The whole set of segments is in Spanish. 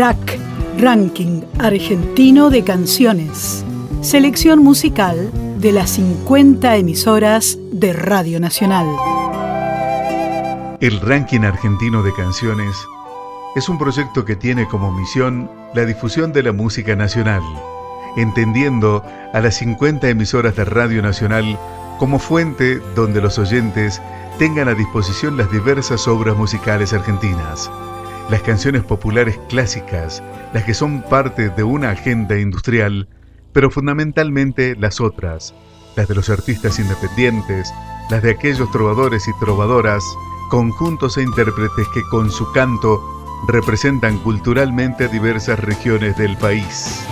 Rack, Ranking Argentino de Canciones. Selección musical de las 50 emisoras de Radio Nacional. El Ranking Argentino de Canciones es un proyecto que tiene como misión la difusión de la música nacional, entendiendo a las 50 emisoras de Radio Nacional como fuente donde los oyentes tengan a disposición las diversas obras musicales argentinas, las canciones populares clásicas, las que son parte de una agenda industrial, pero fundamentalmente las otras, las de los artistas independientes, las de aquellos trovadores y trovadoras, conjuntos e intérpretes que con su canto representan culturalmente diversas regiones del país.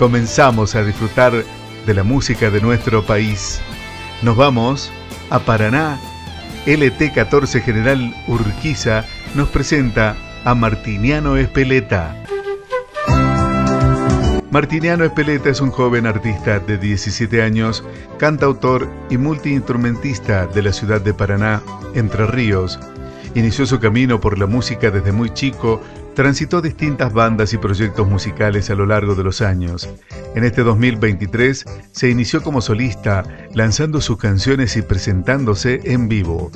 Comenzamos a disfrutar de la música de nuestro país. Nos vamos a Paraná. LT14 General Urquiza nos presenta a Martiniano Espeleta. Martiniano Espeleta es un joven artista de 17 años, cantautor y multiinstrumentista de la ciudad de Paraná, Entre Ríos. Inició su camino por la música desde muy chico, transitó distintas bandas y proyectos musicales a lo largo de los años. En este 2023 se inició como solista, lanzando sus canciones y presentándose en vivo.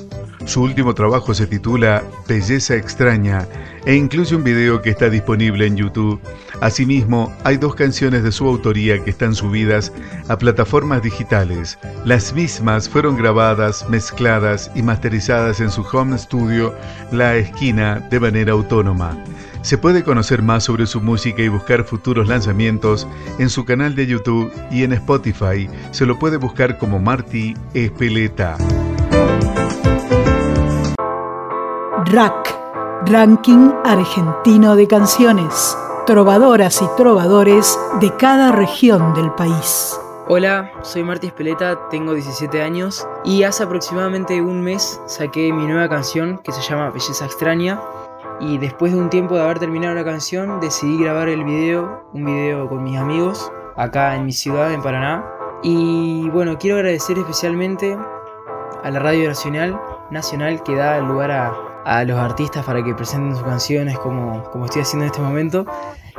Su último trabajo se titula Belleza extraña e incluye un video que está disponible en YouTube. Asimismo, hay dos canciones de su autoría que están subidas a plataformas digitales. Las mismas fueron grabadas, mezcladas y masterizadas en su home studio La Esquina de manera autónoma. Se puede conocer más sobre su música y buscar futuros lanzamientos en su canal de YouTube y en Spotify. Se lo puede buscar como Marty Espeleta. Rack, Ranking Argentino de Canciones. Trovadoras y trovadores de cada región del país. Hola, soy Marty Espeleta, tengo 17 años y hace aproximadamente un mes saqué mi nueva canción que se llama Belleza Extraña y después de un tiempo de haber terminado la canción decidí grabar el video, un video con mis amigos acá en mi ciudad, en Paraná. Y bueno, quiero agradecer especialmente a la Radio Nacional, Nacional que da lugar a, a los artistas para que presenten sus canciones como, como estoy haciendo en este momento.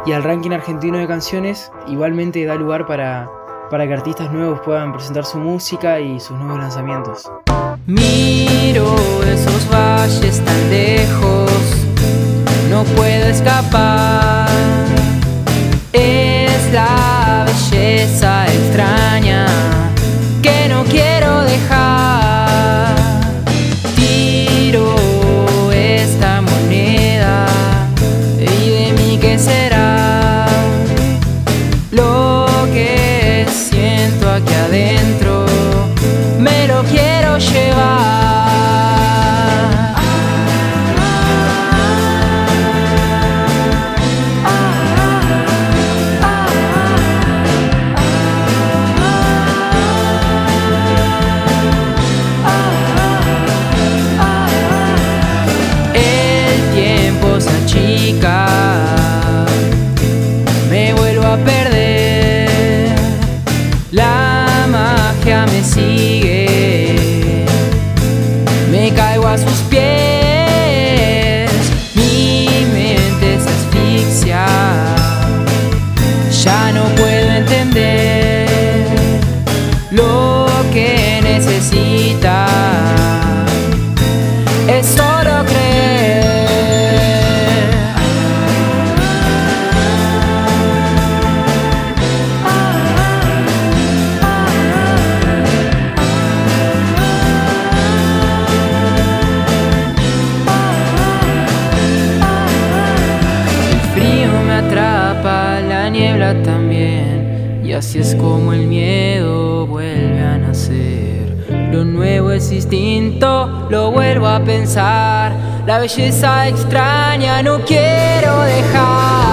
Y al ranking argentino de canciones igualmente da lugar para, para que artistas nuevos puedan presentar su música y sus nuevos lanzamientos. Miro esos valles tan lejos, no puedo escapar. Es la belleza extraña que no quiero dejar. Lo que necesita. Distinto, lo vuelvo a pensar. La belleza extraña no quiero dejar.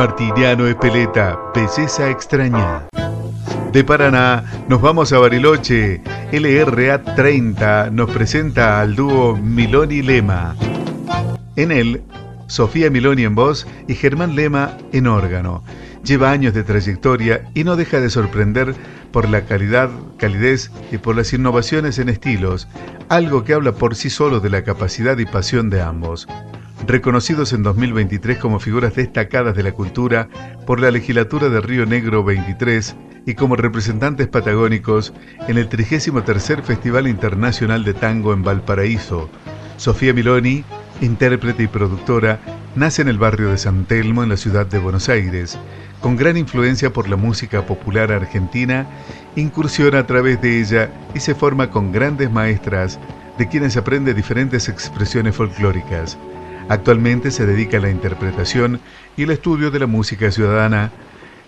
Martiniano Espeleta, belleza extraña. De Paraná nos vamos a Bariloche. LRA 30 nos presenta al dúo Miloni Lema. En él, Sofía Miloni en voz y Germán Lema en órgano. Lleva años de trayectoria y no deja de sorprender por la calidad, calidez y por las innovaciones en estilos, algo que habla por sí solo de la capacidad y pasión de ambos reconocidos en 2023 como figuras destacadas de la cultura por la legislatura de Río Negro 23 y como representantes patagónicos en el 33 Festival Internacional de Tango en Valparaíso. Sofía Miloni, intérprete y productora, nace en el barrio de San Telmo en la ciudad de Buenos Aires. Con gran influencia por la música popular argentina, incursiona a través de ella y se forma con grandes maestras de quienes aprende diferentes expresiones folclóricas. Actualmente se dedica a la interpretación y el estudio de la música ciudadana.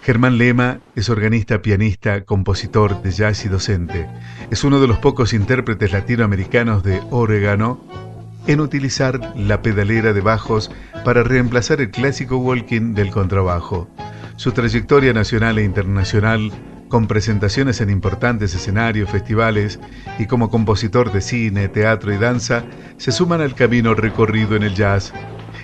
Germán Lema es organista, pianista, compositor de jazz y docente. Es uno de los pocos intérpretes latinoamericanos de órgano en utilizar la pedalera de bajos para reemplazar el clásico walking del contrabajo. Su trayectoria nacional e internacional con presentaciones en importantes escenarios, festivales y como compositor de cine, teatro y danza, se suman al camino recorrido en el jazz.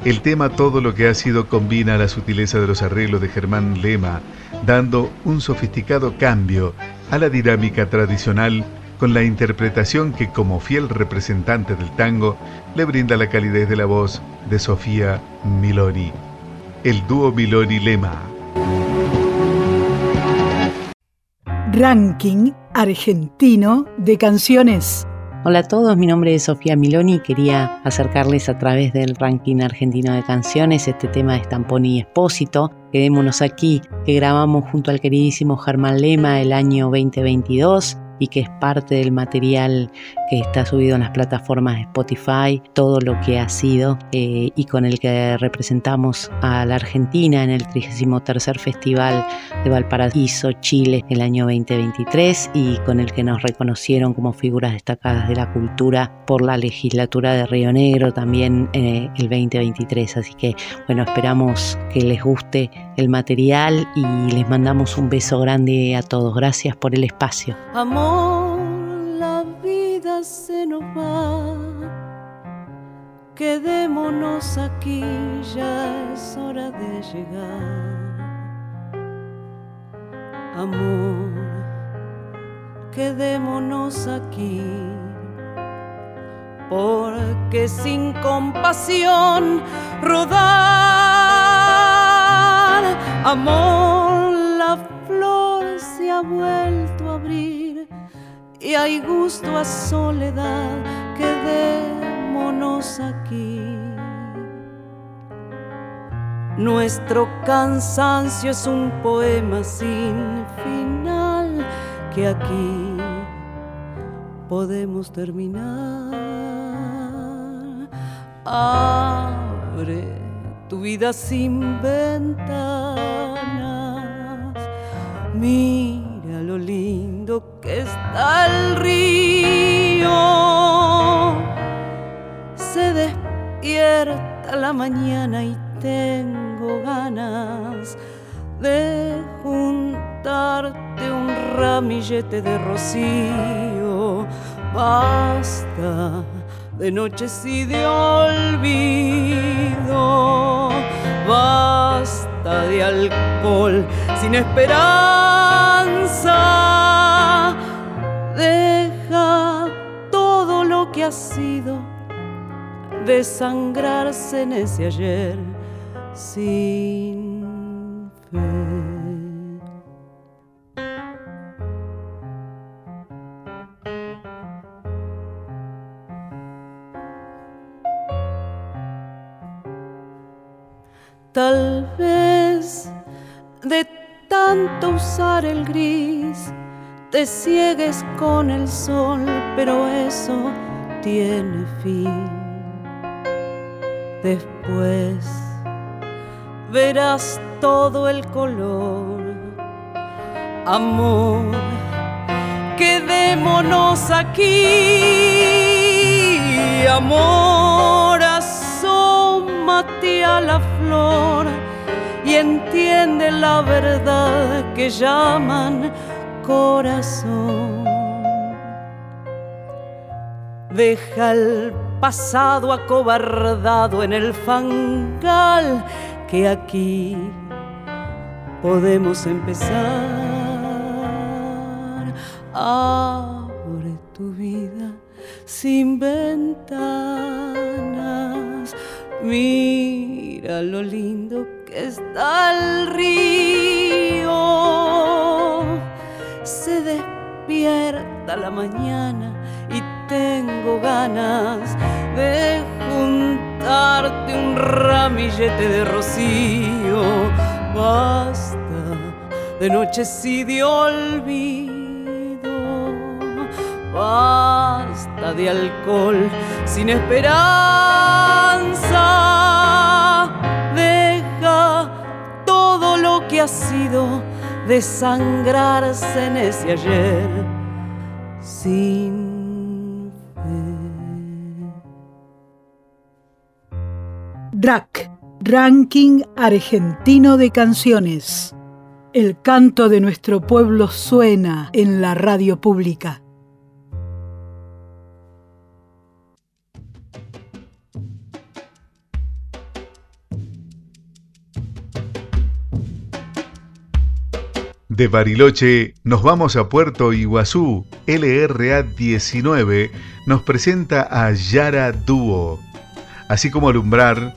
El tema Todo lo que ha sido combina la sutileza de los arreglos de Germán Lema, dando un sofisticado cambio a la dinámica tradicional con la interpretación que como fiel representante del tango le brinda la calidez de la voz de Sofía Miloni. El dúo Miloni-Lema. Ranking argentino de canciones. Hola a todos, mi nombre es Sofía Miloni y quería acercarles a través del ranking argentino de canciones este tema de Stamponi y Espósito. Quedémonos aquí, que grabamos junto al queridísimo Germán Lema el año 2022 y que es parte del material que está subido en las plataformas de Spotify, todo lo que ha sido eh, y con el que representamos a la Argentina en el 33 Festival de Valparaíso, Chile, el año 2023 y con el que nos reconocieron como figuras destacadas de la cultura por la legislatura de Río Negro también eh, el 2023. Así que bueno, esperamos que les guste el material y les mandamos un beso grande a todos. Gracias por el espacio. Amor, la vida se nos va. Quedémonos aquí, ya es hora de llegar. Amor, quedémonos aquí. Porque sin compasión rodar Amor, la flor se ha vuelto y hay gusto a soledad, quedémonos aquí. Nuestro cansancio es un poema sin final que aquí podemos terminar. Abre tu vida sin ventanas. Mira lindo que está el río. Se despierta la mañana y tengo ganas de juntarte un ramillete de rocío. Basta de noches y de olvido. Basta de alcohol sin Deja todo lo que ha sido desangrarse en ese ayer sin fe. Tal el gris te ciegues con el sol, pero eso tiene fin. Después verás todo el color. Amor, quedémonos aquí. Amor, asómate a la flor entiende la verdad que llaman corazón. Deja el pasado acobardado en el fangal que aquí podemos empezar. Abre tu vida sin ventanas. Mira lo lindo está el río. Se despierta la mañana y tengo ganas de juntarte un ramillete de rocío. Basta de noches y de olvido basta de alcohol sin esperanza. Que ha sido desangrarse en ese ayer sin fe. Ranking Argentino de Canciones. El canto de nuestro pueblo suena en la radio pública. De Bariloche nos vamos a Puerto Iguazú. LRA 19 nos presenta a Yara Dúo. Así como Alumbrar,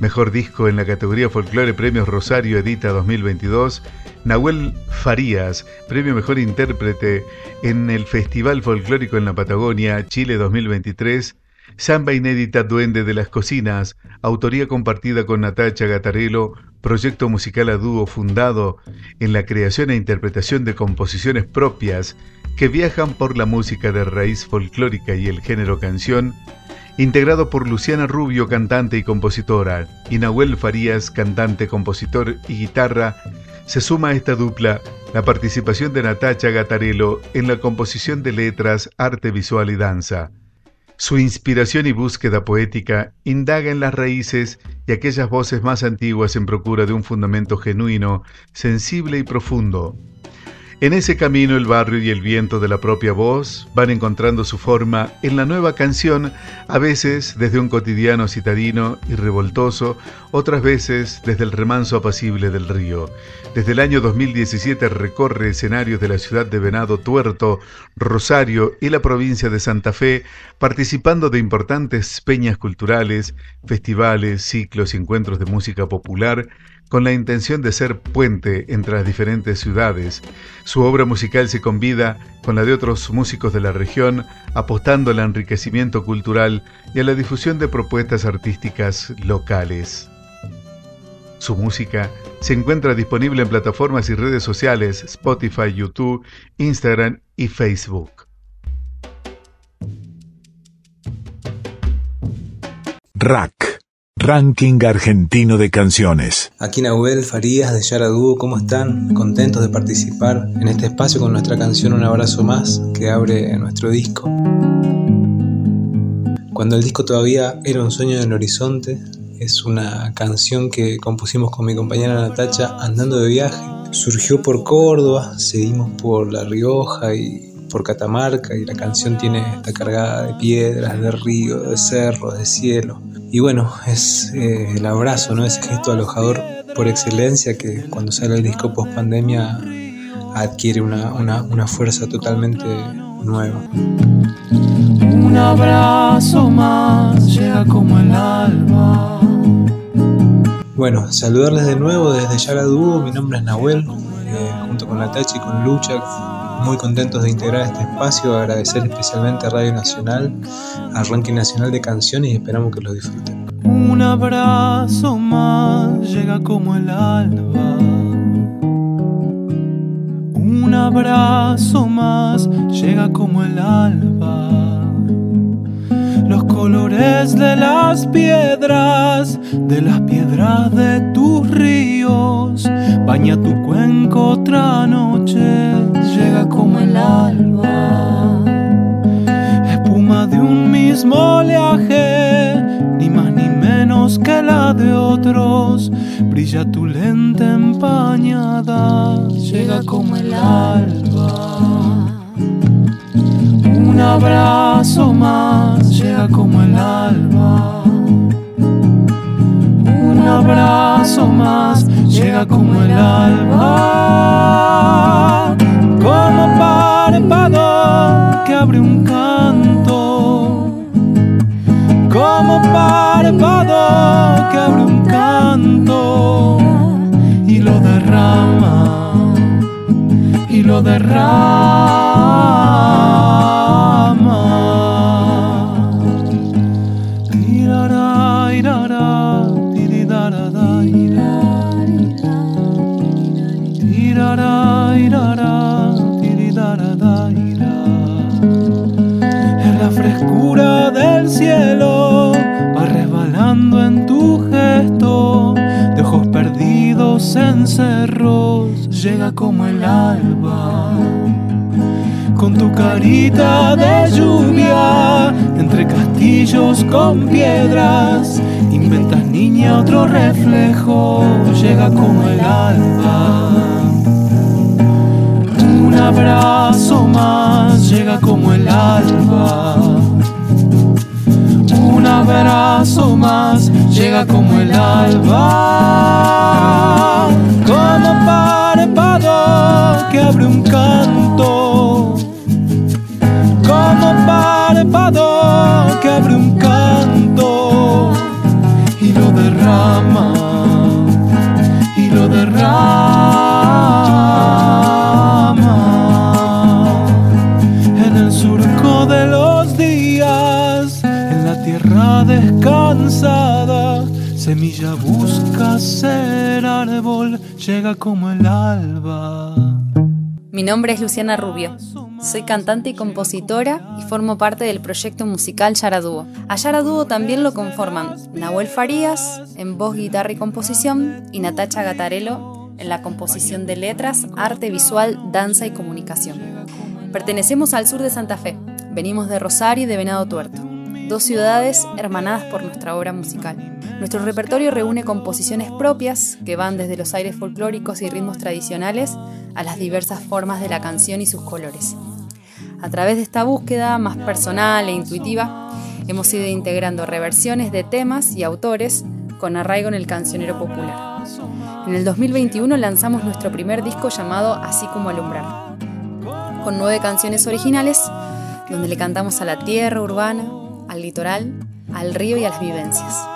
mejor disco en la categoría Folclore Premios Rosario Edita 2022, Nahuel Farías, premio Mejor Intérprete en el Festival Folclórico en la Patagonia, Chile 2023, Samba inédita Duende de las Cocinas, autoría compartida con Natacha Gatarello, proyecto musical a dúo fundado en la creación e interpretación de composiciones propias que viajan por la música de raíz folclórica y el género canción, integrado por Luciana Rubio, cantante y compositora, y Nahuel Farías, cantante, compositor y guitarra, se suma a esta dupla la participación de Natacha Gatarello en la composición de letras, arte visual y danza. Su inspiración y búsqueda poética indaga en las raíces y aquellas voces más antiguas en procura de un fundamento genuino, sensible y profundo. En ese camino el barrio y el viento de la propia voz van encontrando su forma en la nueva canción, a veces desde un cotidiano citadino y revoltoso, otras veces desde el remanso apacible del río. Desde el año 2017 recorre escenarios de la ciudad de Venado Tuerto, Rosario y la provincia de Santa Fe, participando de importantes peñas culturales, festivales, ciclos y encuentros de música popular, con la intención de ser puente entre las diferentes ciudades. Su obra musical se convida con la de otros músicos de la región, apostando al enriquecimiento cultural y a la difusión de propuestas artísticas locales. Su música se encuentra disponible en plataformas y redes sociales Spotify, YouTube, Instagram y Facebook. Rack Ranking Argentino de Canciones. Aquí Nahuel Farías de Yara Dúo, ¿cómo están? Contentos de participar en este espacio con nuestra canción Un abrazo más que abre nuestro disco. Cuando el disco todavía era un sueño en el horizonte, es una canción que compusimos con mi compañera Natacha andando de viaje. Surgió por Córdoba, seguimos por La Rioja y por Catamarca y la canción tiene está cargada de piedras, de ríos, de cerros, de cielo. Y bueno, es eh, el abrazo, ¿no? Ese gesto alojador por excelencia que cuando sale el disco post pandemia adquiere una, una fuerza totalmente nueva. Un abrazo más llega como el alma. Bueno, saludarles de nuevo desde Yara Dúo, mi nombre es Nahuel, eh, junto con Natacha y con Lucha, muy contentos de integrar este espacio, agradecer especialmente a Radio Nacional, al ranking nacional de canciones y esperamos que lo disfruten. Un abrazo más llega como el alba. Un abrazo más llega como el alba. Los colores de las piedras, de las piedras de tus ríos, baña tu cuenco otra noche llega como el alba. Espuma de un mismo oleaje, ni más ni menos que la de otros. Brilla tu lente empañada llega como el alba. Abrazo más llega como el alba. Un abrazo más llega como el alba. Como párpado que abre un canto. Como párpado que abre un canto y lo derrama y lo derrama. Llega como el alba con tu carita de lluvia entre castillos con piedras inventas niña otro reflejo llega como el alba. Un abrazo más llega como el alba. Un abrazo más llega como el alba, como párpado que abre un canto, como párpado que abre un canto y lo derrama, descansada, semilla busca ser árbol, llega como el alba. Mi nombre es Luciana Rubio. Soy cantante y compositora y formo parte del proyecto musical Yaradúo. A Yaradúo también lo conforman Nahuel Farías en voz, guitarra y composición y Natacha Gatarello en la composición de letras, arte visual, danza y comunicación. Pertenecemos al sur de Santa Fe. Venimos de Rosario y de Venado Tuerto dos ciudades hermanadas por nuestra obra musical. Nuestro repertorio reúne composiciones propias que van desde los aires folclóricos y ritmos tradicionales a las diversas formas de la canción y sus colores. A través de esta búsqueda más personal e intuitiva, hemos ido integrando reversiones de temas y autores con arraigo en el cancionero popular. En el 2021 lanzamos nuestro primer disco llamado Así como alumbrar, con nueve canciones originales donde le cantamos a la tierra urbana, al litoral, al río y a las vivencias.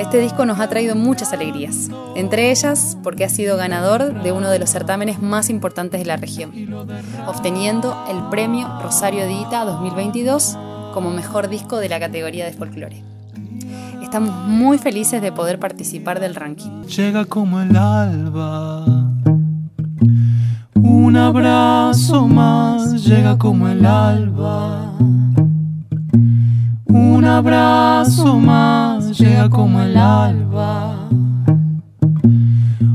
Este disco nos ha traído muchas alegrías, entre ellas porque ha sido ganador de uno de los certámenes más importantes de la región, obteniendo el premio Rosario Edita 2022 como mejor disco de la categoría de folclore. Estamos muy felices de poder participar del ranking. Llega como el alba. Un abrazo más llega como el alba. Un abrazo más llega como el alba.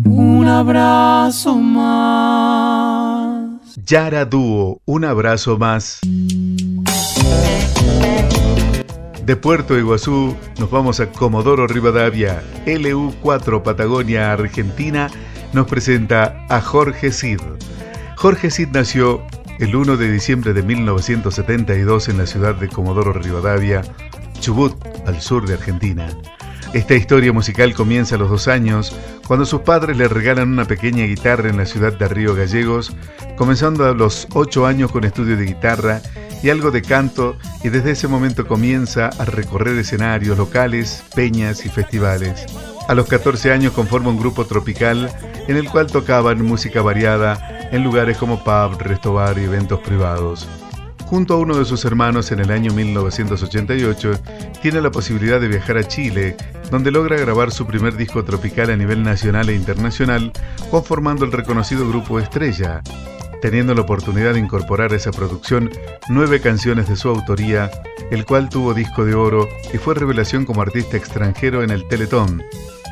Un abrazo más. Yara Dúo, un abrazo más. De Puerto Iguazú nos vamos a Comodoro Rivadavia. LU4 Patagonia, Argentina, nos presenta a Jorge Cid. Jorge Cid nació el 1 de diciembre de 1972 en la ciudad de Comodoro Rivadavia, Chubut, al sur de Argentina. Esta historia musical comienza a los dos años, cuando sus padres le regalan una pequeña guitarra en la ciudad de Río Gallegos, comenzando a los ocho años con estudio de guitarra y algo de canto, y desde ese momento comienza a recorrer escenarios locales, peñas y festivales. A los 14 años conforma un grupo tropical en el cual tocaban música variada en lugares como pub, restobar y eventos privados. Junto a uno de sus hermanos en el año 1988, tiene la posibilidad de viajar a Chile, donde logra grabar su primer disco tropical a nivel nacional e internacional, conformando el reconocido grupo Estrella, teniendo la oportunidad de incorporar a esa producción nueve canciones de su autoría, el cual tuvo disco de oro y fue revelación como artista extranjero en el Teletón.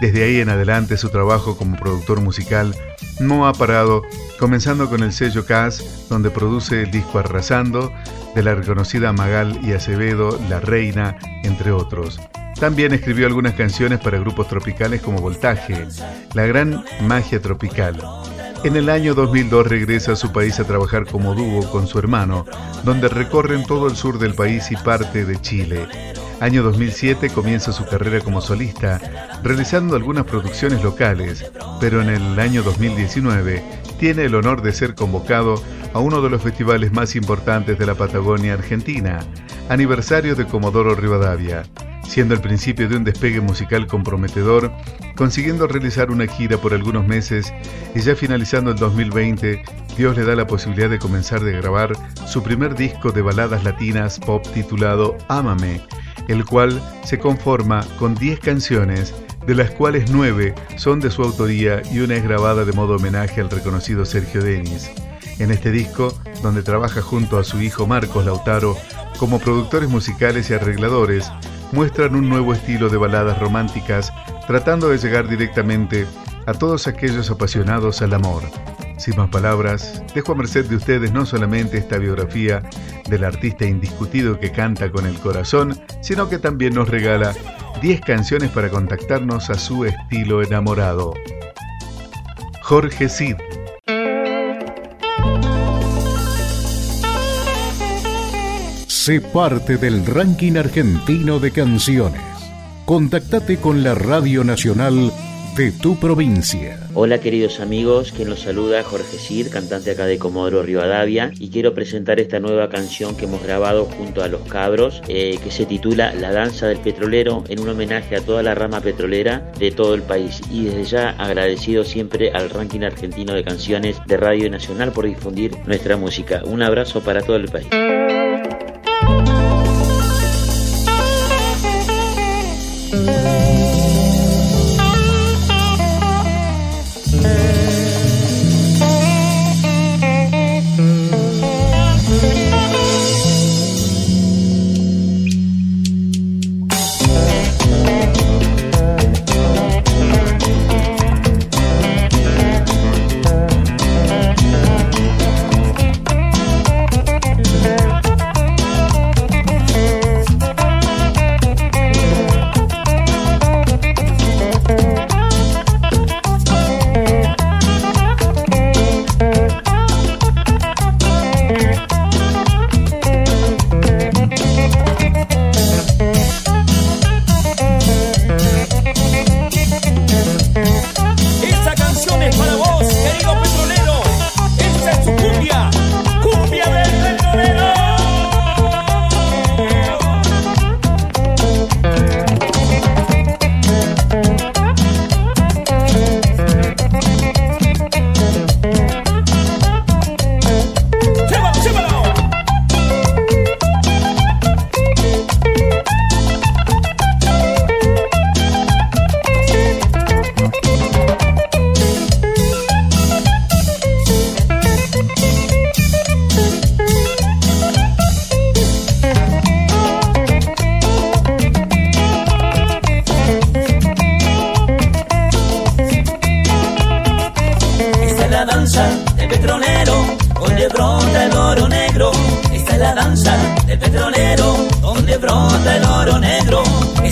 Desde ahí en adelante su trabajo como productor musical no ha parado, comenzando con el sello CAS, donde produce el disco Arrasando, de la reconocida Magal y Acevedo, La Reina, entre otros. También escribió algunas canciones para grupos tropicales como Voltaje, La Gran Magia Tropical. En el año 2002 regresa a su país a trabajar como dúo con su hermano, donde recorren todo el sur del país y parte de Chile. Año 2007 comienza su carrera como solista, realizando algunas producciones locales, pero en el año 2019 tiene el honor de ser convocado a uno de los festivales más importantes de la Patagonia Argentina, aniversario de Comodoro Rivadavia, siendo el principio de un despegue musical comprometedor, consiguiendo realizar una gira por algunos meses y ya finalizando el 2020, Dios le da la posibilidad de comenzar de grabar su primer disco de baladas latinas pop titulado Ámame, el cual se conforma con 10 canciones, de las cuales 9 son de su autoría y una es grabada de modo homenaje al reconocido Sergio Denis. En este disco, donde trabaja junto a su hijo Marcos Lautaro como productores musicales y arregladores, muestran un nuevo estilo de baladas románticas tratando de llegar directamente a todos aquellos apasionados al amor. Sin más palabras, dejo a merced de ustedes no solamente esta biografía del artista indiscutido que canta con el corazón, sino que también nos regala 10 canciones para contactarnos a su estilo enamorado. Jorge Cid. Sé parte del ranking argentino de canciones. Contactate con la Radio Nacional de tu provincia. Hola queridos amigos, quien los saluda Jorge Cid, cantante acá de Comodoro Rivadavia y quiero presentar esta nueva canción que hemos grabado junto a Los Cabros eh, que se titula La Danza del Petrolero en un homenaje a toda la rama petrolera de todo el país y desde ya agradecido siempre al ranking argentino de canciones de Radio Nacional por difundir nuestra música. Un abrazo para todo el país.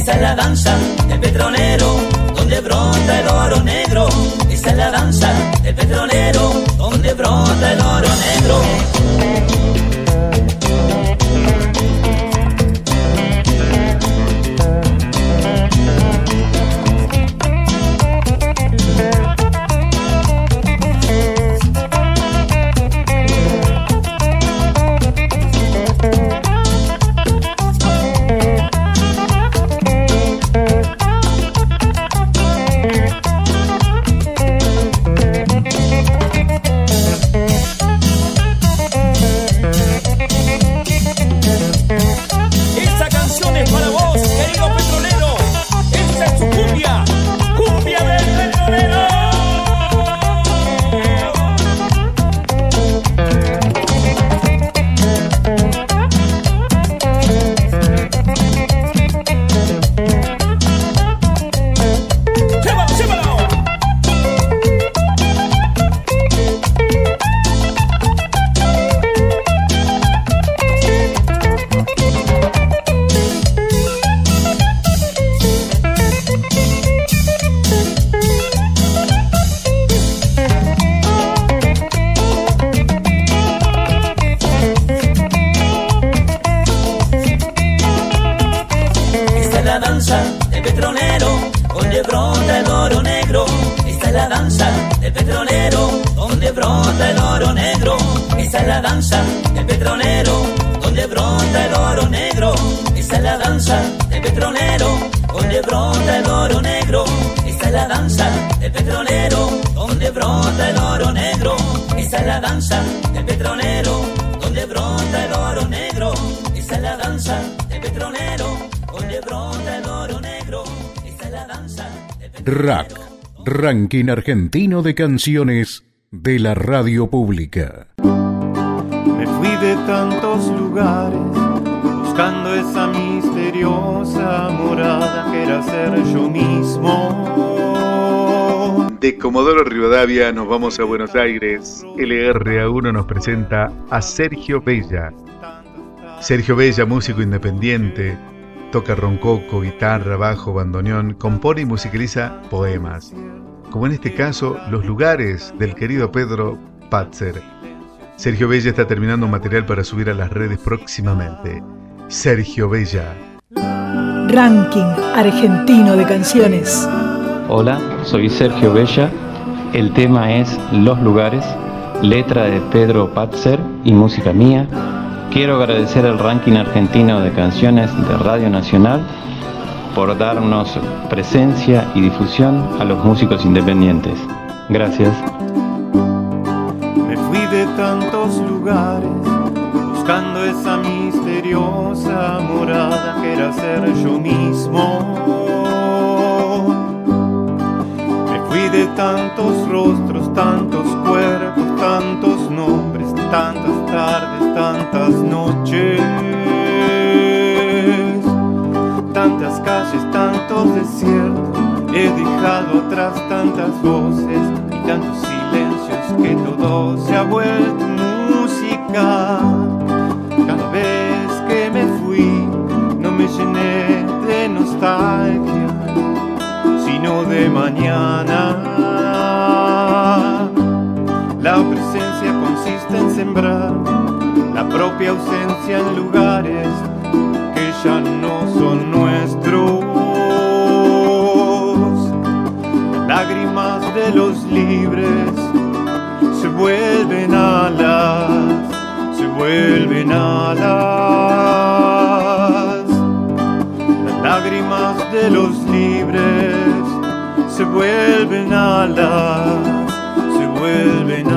en la danza. Danza del petrolero, donde brota el oro negro. Esa es la danza del petrolero, donde brota el oro negro. Esa es la danza del petrolero. Rack, Ranking Argentino de Canciones de la Radio Pública. Me fui de tantos lugares buscando esa misteriosa morada que era ser yo mismo. De Comodoro Rivadavia nos vamos a Buenos Aires. LRA1 nos presenta a Sergio Bella. Sergio Bella, músico independiente, toca roncoco, guitarra, bajo, bandoneón, compone y musicaliza poemas, como en este caso Los lugares del querido Pedro Patzer. Sergio Bella está terminando un material para subir a las redes próximamente. Sergio Bella. Ranking argentino de canciones. Hola, soy Sergio Bella. El tema es Los lugares, letra de Pedro Patzer y música mía. Quiero agradecer al ranking argentino de canciones de Radio Nacional por darnos presencia y difusión a los músicos independientes. Gracias. Me fui de tantos lugares buscando esa misteriosa morada que era ser yo mismo. De tantos rostros, tantos cuerpos, tantos nombres, tantas tardes, tantas noches, tantas calles, tantos desiertos. He dejado atrás tantas voces y tantos silencios que todo se ha vuelto música. Cada vez que me fui, no me llené de nostalgia, de mañana. La presencia consiste en sembrar la propia ausencia en lugares que ya no son nuestros. Lágrimas de los libres se vuelven alas, se vuelven alas. Las lágrimas de los libres se vuelven alas, se vuelven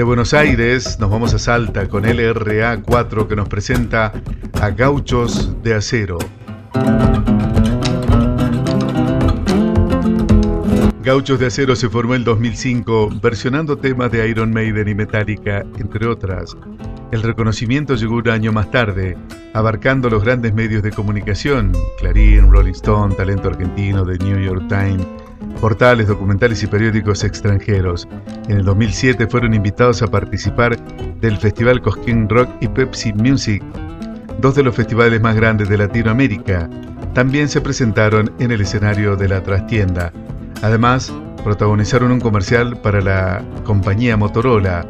De Buenos Aires nos vamos a Salta con LRA 4 que nos presenta a Gauchos de Acero. Gauchos de Acero se formó en 2005 versionando temas de Iron Maiden y Metallica, entre otras. El reconocimiento llegó un año más tarde, abarcando los grandes medios de comunicación, Clarín, Rolling Stone, Talento Argentino, The New York Times, portales, documentales y periódicos extranjeros. En el 2007 fueron invitados a participar del Festival Cosquín Rock y Pepsi Music, dos de los festivales más grandes de Latinoamérica. También se presentaron en el escenario de la trastienda. Además, protagonizaron un comercial para la compañía Motorola,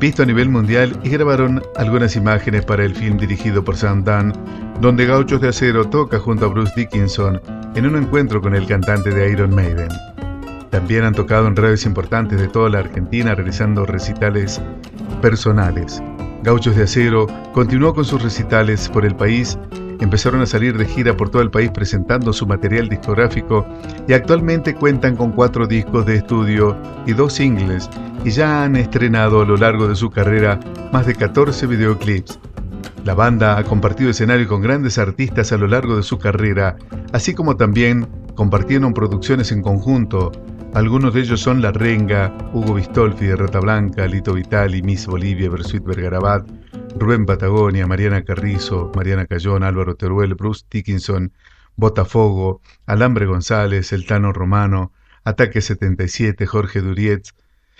visto a nivel mundial, y grabaron algunas imágenes para el film dirigido por Sam Dunn, donde Gauchos de Acero toca junto a Bruce Dickinson en un encuentro con el cantante de Iron Maiden. También han tocado en redes importantes de toda la Argentina realizando recitales personales. Gauchos de Acero continuó con sus recitales por el país, empezaron a salir de gira por todo el país presentando su material discográfico y actualmente cuentan con cuatro discos de estudio y dos singles y ya han estrenado a lo largo de su carrera más de 14 videoclips. La banda ha compartido escenario con grandes artistas a lo largo de su carrera, así como también compartieron producciones en conjunto. Algunos de ellos son La Renga, Hugo Bistolfi de Blanca, Lito Vitali, Miss Bolivia, Bersuit Vergarabat, Rubén Patagonia, Mariana Carrizo, Mariana Cayón, Álvaro Teruel, Bruce Dickinson, Botafogo, Alambre González, El Tano Romano, Ataque 77, Jorge Durietz,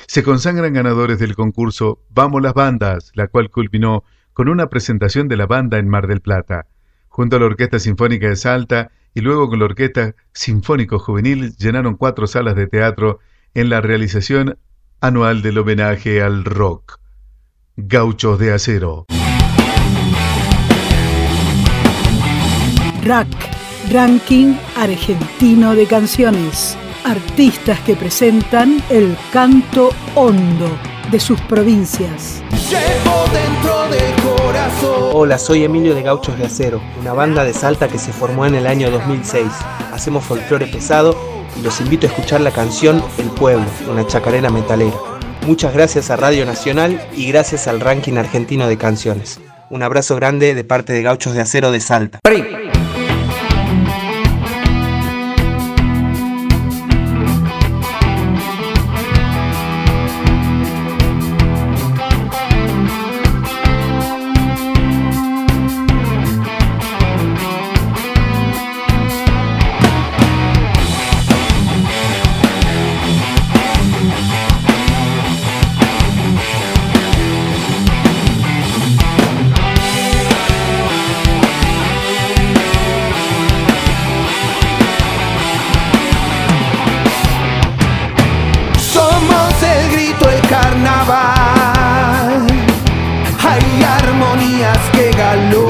se consagran ganadores del concurso Vamos las Bandas, la cual culminó con una presentación de la banda en Mar del Plata, junto a la Orquesta Sinfónica de Salta y luego con la Orquesta Sinfónico Juvenil llenaron cuatro salas de teatro en la realización anual del homenaje al rock. Gauchos de Acero. Rack, Ranking Argentino de Canciones. Artistas que presentan el canto hondo de sus provincias. dentro del corazón. Hola, soy Emilio de Gauchos de Acero, una banda de Salta que se formó en el año 2006. Hacemos folclore pesado y los invito a escuchar la canción El Pueblo, una chacarera metalera. Muchas gracias a Radio Nacional y gracias al ranking argentino de canciones. Un abrazo grande de parte de Gauchos de Acero de Salta. que ganó.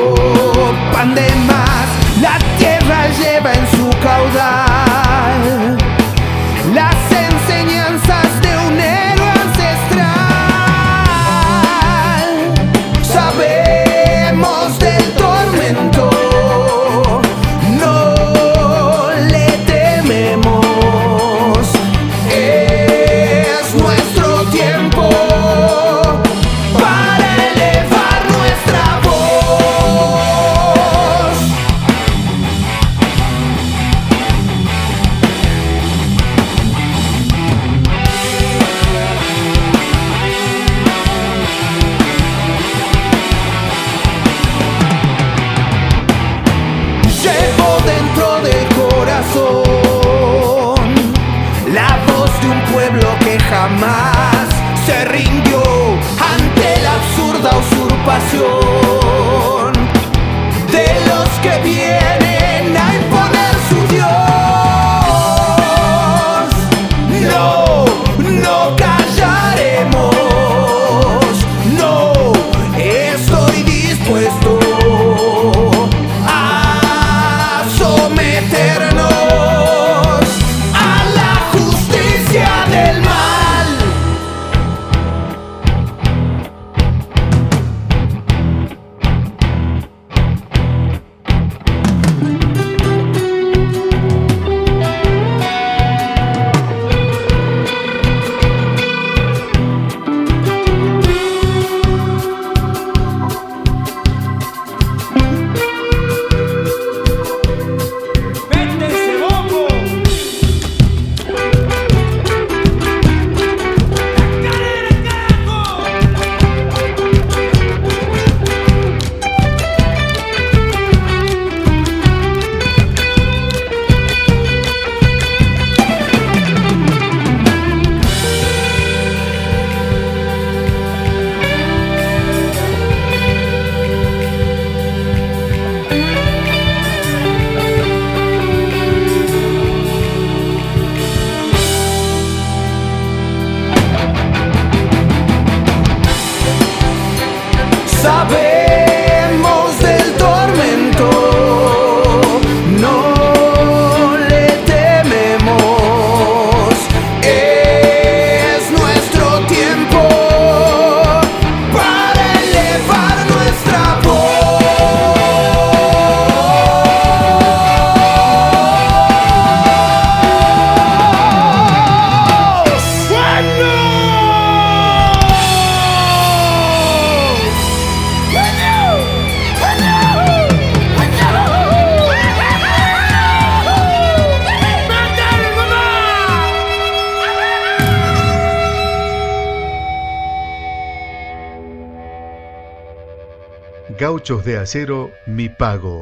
De Acero, Mi Pago.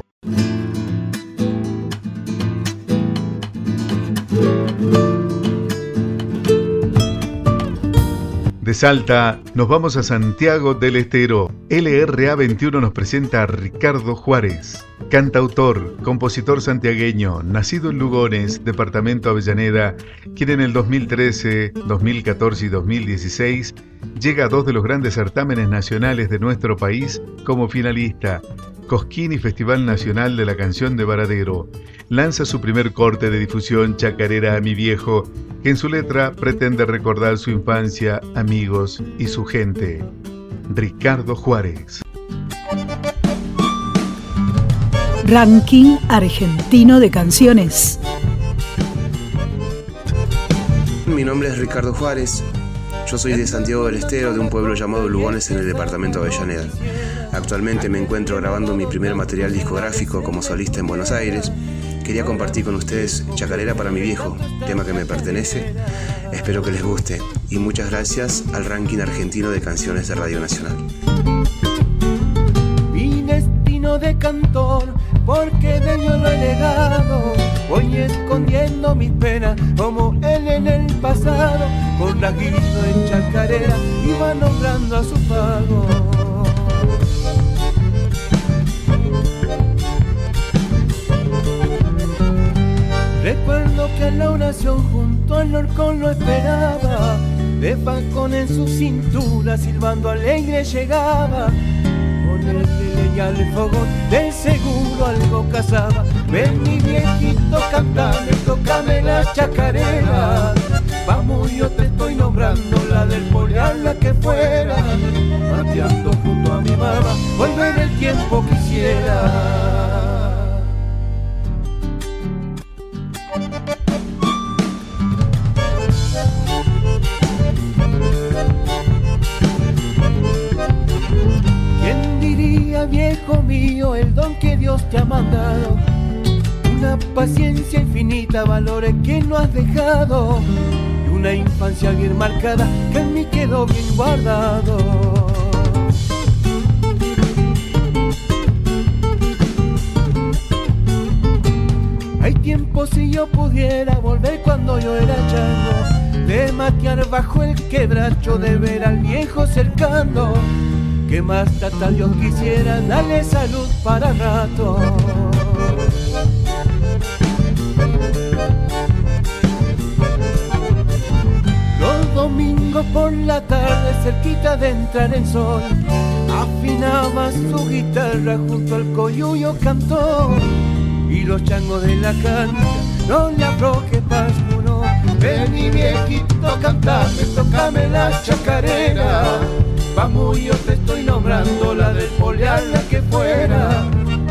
Desde Salta nos vamos a Santiago del Estero. LRA 21 nos presenta a Ricardo Juárez, cantautor, compositor santiagueño, nacido en Lugones, departamento Avellaneda, quien en el 2013, 2014 y 2016 llega a dos de los grandes certámenes nacionales de nuestro país como finalista, Cosquín y Festival Nacional de la Canción de Varadero. Lanza su primer corte de difusión Chacarera a mi viejo que en su letra pretende recordar su infancia, amigos y su gente. Ricardo Juárez. Ranking argentino de canciones. Mi nombre es Ricardo Juárez. Yo soy de Santiago del Estero, de un pueblo llamado Lugones en el departamento de Avellaneda. Actualmente me encuentro grabando mi primer material discográfico como solista en Buenos Aires quería compartir con ustedes Chacarera para mi viejo, tema que me pertenece. Espero que les guste y muchas gracias al ranking argentino de canciones de Radio Nacional. Mi destino de cantor, porque de ello lo he legado, voy escondiendo mis penas como él en el pasado, con rasguido en chacarera iba nombrando a su pago. Recuerdo que la oración junto al horcón lo esperaba, de facón en su cintura, silbando alegre llegaba. Ponerle leña al fogón, de seguro algo cazaba. Ven mi viejito, cantame, tocame la chacarera. Vamos, yo te estoy nombrando la del poliar, la que fuera. Mateando junto a mi mamá, volver el tiempo quisiera. Mío, el don que Dios te ha mandado. Una paciencia infinita, valores que no has dejado. Y una infancia bien marcada que en mí quedó bien guardado. Hay tiempo si yo pudiera volver cuando yo era chango, de matear bajo el quebracho, de ver al viejo cercano que más tata Dios quisiera darle salud para rato. Los domingos por la tarde, cerquita de entrar el sol, afinaba su guitarra junto al coyuyo cantó. Y los changos de la cancha no le afloje pascuno. Ven mi viejito, cantame, tocame la chacarera Vamos, yo te estoy nombrando la del polear, la que fuera.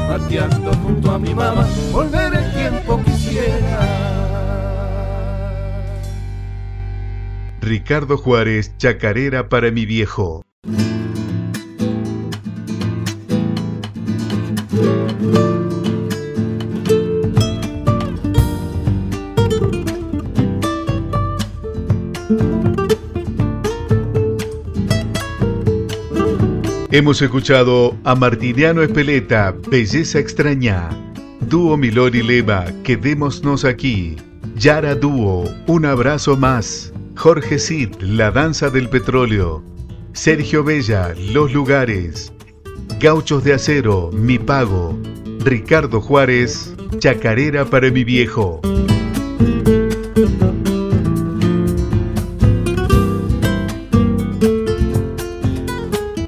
Mateando junto a mi mamá, volver el tiempo quisiera. Ricardo Juárez, Chacarera para mi viejo. Hemos escuchado a Martiniano Espeleta, Belleza Extraña, Dúo Milor y Leva, Quedémonos aquí, Yara Dúo, Un Abrazo Más, Jorge Cid, La Danza del Petróleo, Sergio Bella, Los Lugares, Gauchos de Acero, Mi Pago, Ricardo Juárez, Chacarera para mi viejo.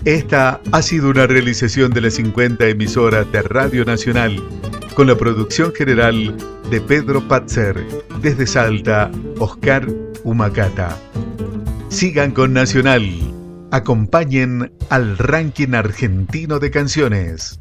Esta ha sido una realización de las 50 emisoras de Radio Nacional, con la producción general de Pedro Patzer, desde Salta, Oscar Humacata. Sigan con Nacional. Acompañen al ranking argentino de canciones.